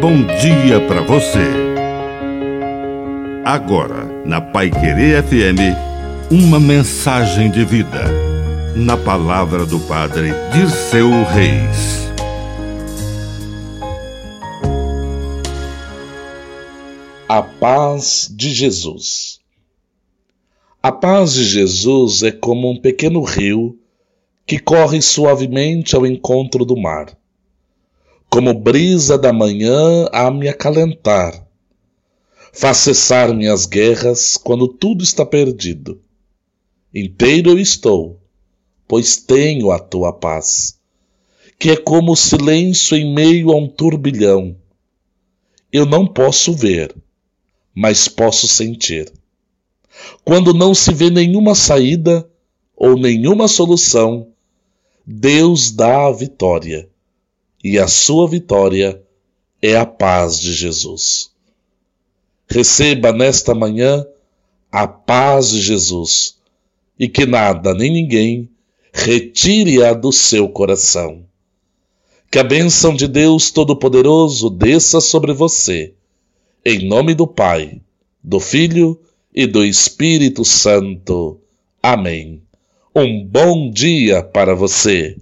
bom dia para você. Agora, na Pai Querer FM, uma mensagem de vida. Na palavra do Padre Dirceu Reis. A paz de Jesus. A paz de Jesus é como um pequeno rio que corre suavemente ao encontro do mar como brisa da manhã a me acalentar. Faz cessar minhas guerras quando tudo está perdido. Inteiro eu estou, pois tenho a tua paz, que é como o silêncio em meio a um turbilhão. Eu não posso ver, mas posso sentir. Quando não se vê nenhuma saída ou nenhuma solução, Deus dá a vitória e a sua vitória é a paz de Jesus. Receba nesta manhã a paz de Jesus e que nada nem ninguém retire-a do seu coração. Que a bênção de Deus Todo-Poderoso desça sobre você, em nome do Pai, do Filho e do Espírito Santo. Amém. Um bom dia para você.